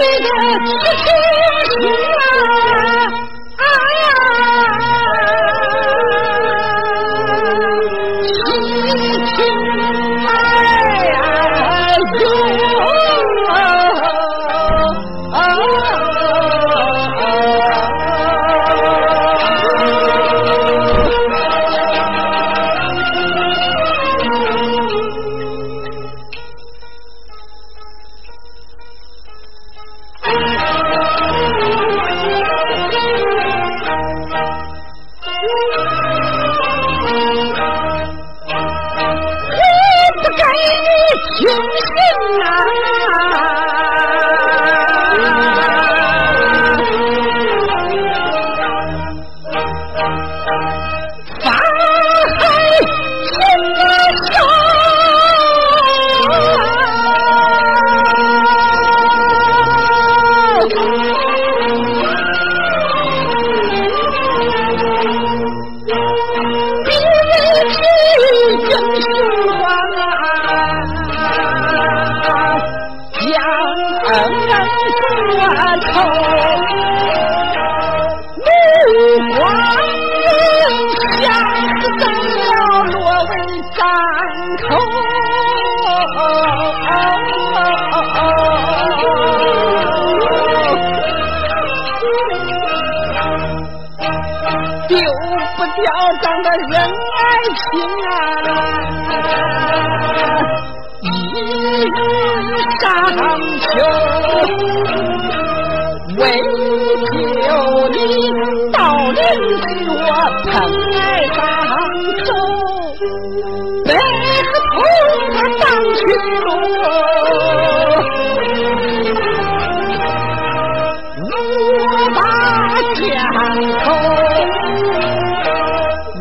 你的래 는. 人爱情啊，一日上秋，为救你到临时我疼爱上手，背和头他上去路，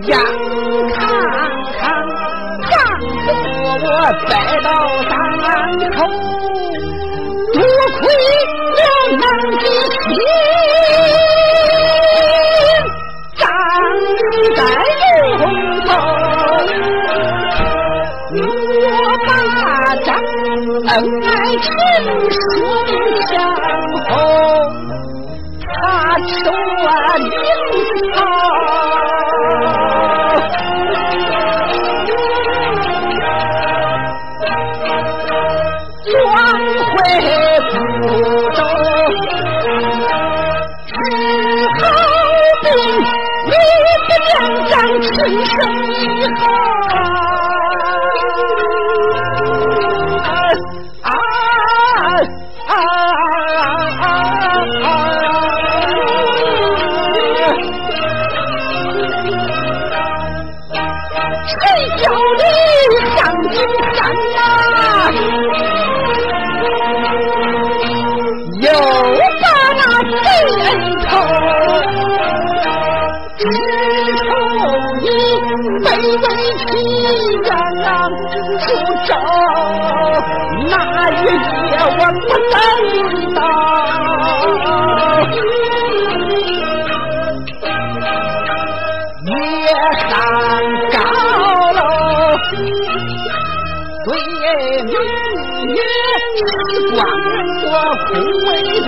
眼看看，丈夫我栽到山口，多亏了娘的心，站在路头，我把这恩爱情书相候，他求我明朝。夜我不等到，夜上高楼，对明月时光我不为无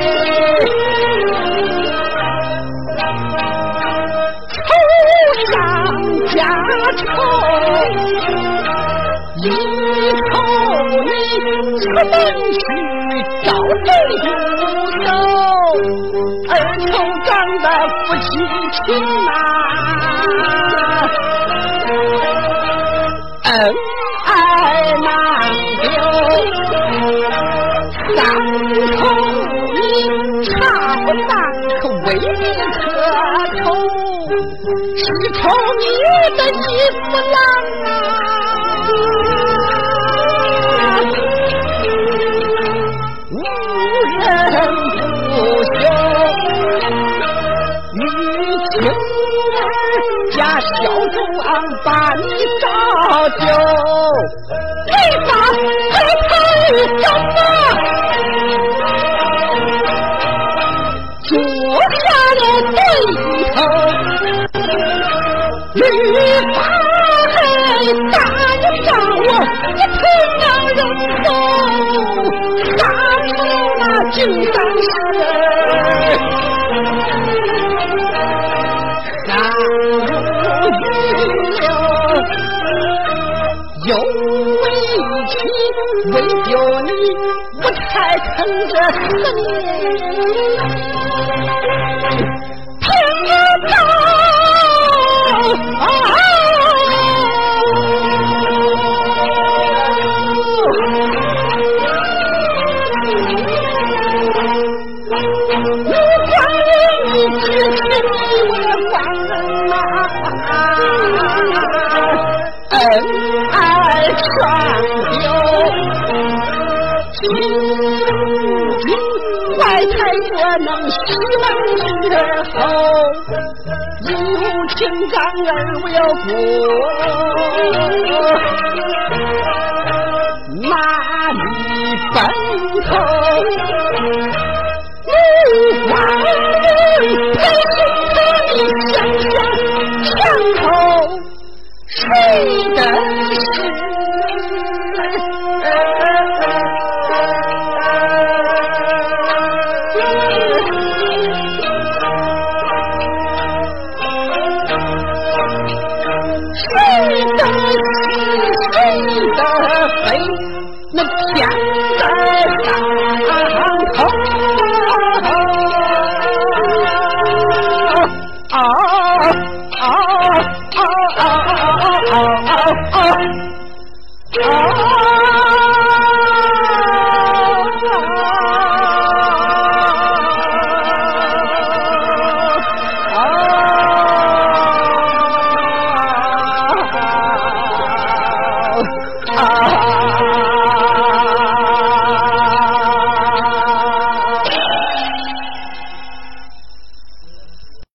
能去招贼入手，二头长得夫妻情啊，恩爱难留。三口你茶不难，可为你可愁，是愁你的一夫郎啊。不休，女青儿家小庄把你照就，为啥还谈什么？坐下了对头，你把孩打一仗我一听人走打出了那金上是了有为情为救你我才疼着啊你啊。招。能西门之后，有情干儿我要过，哪里奔头？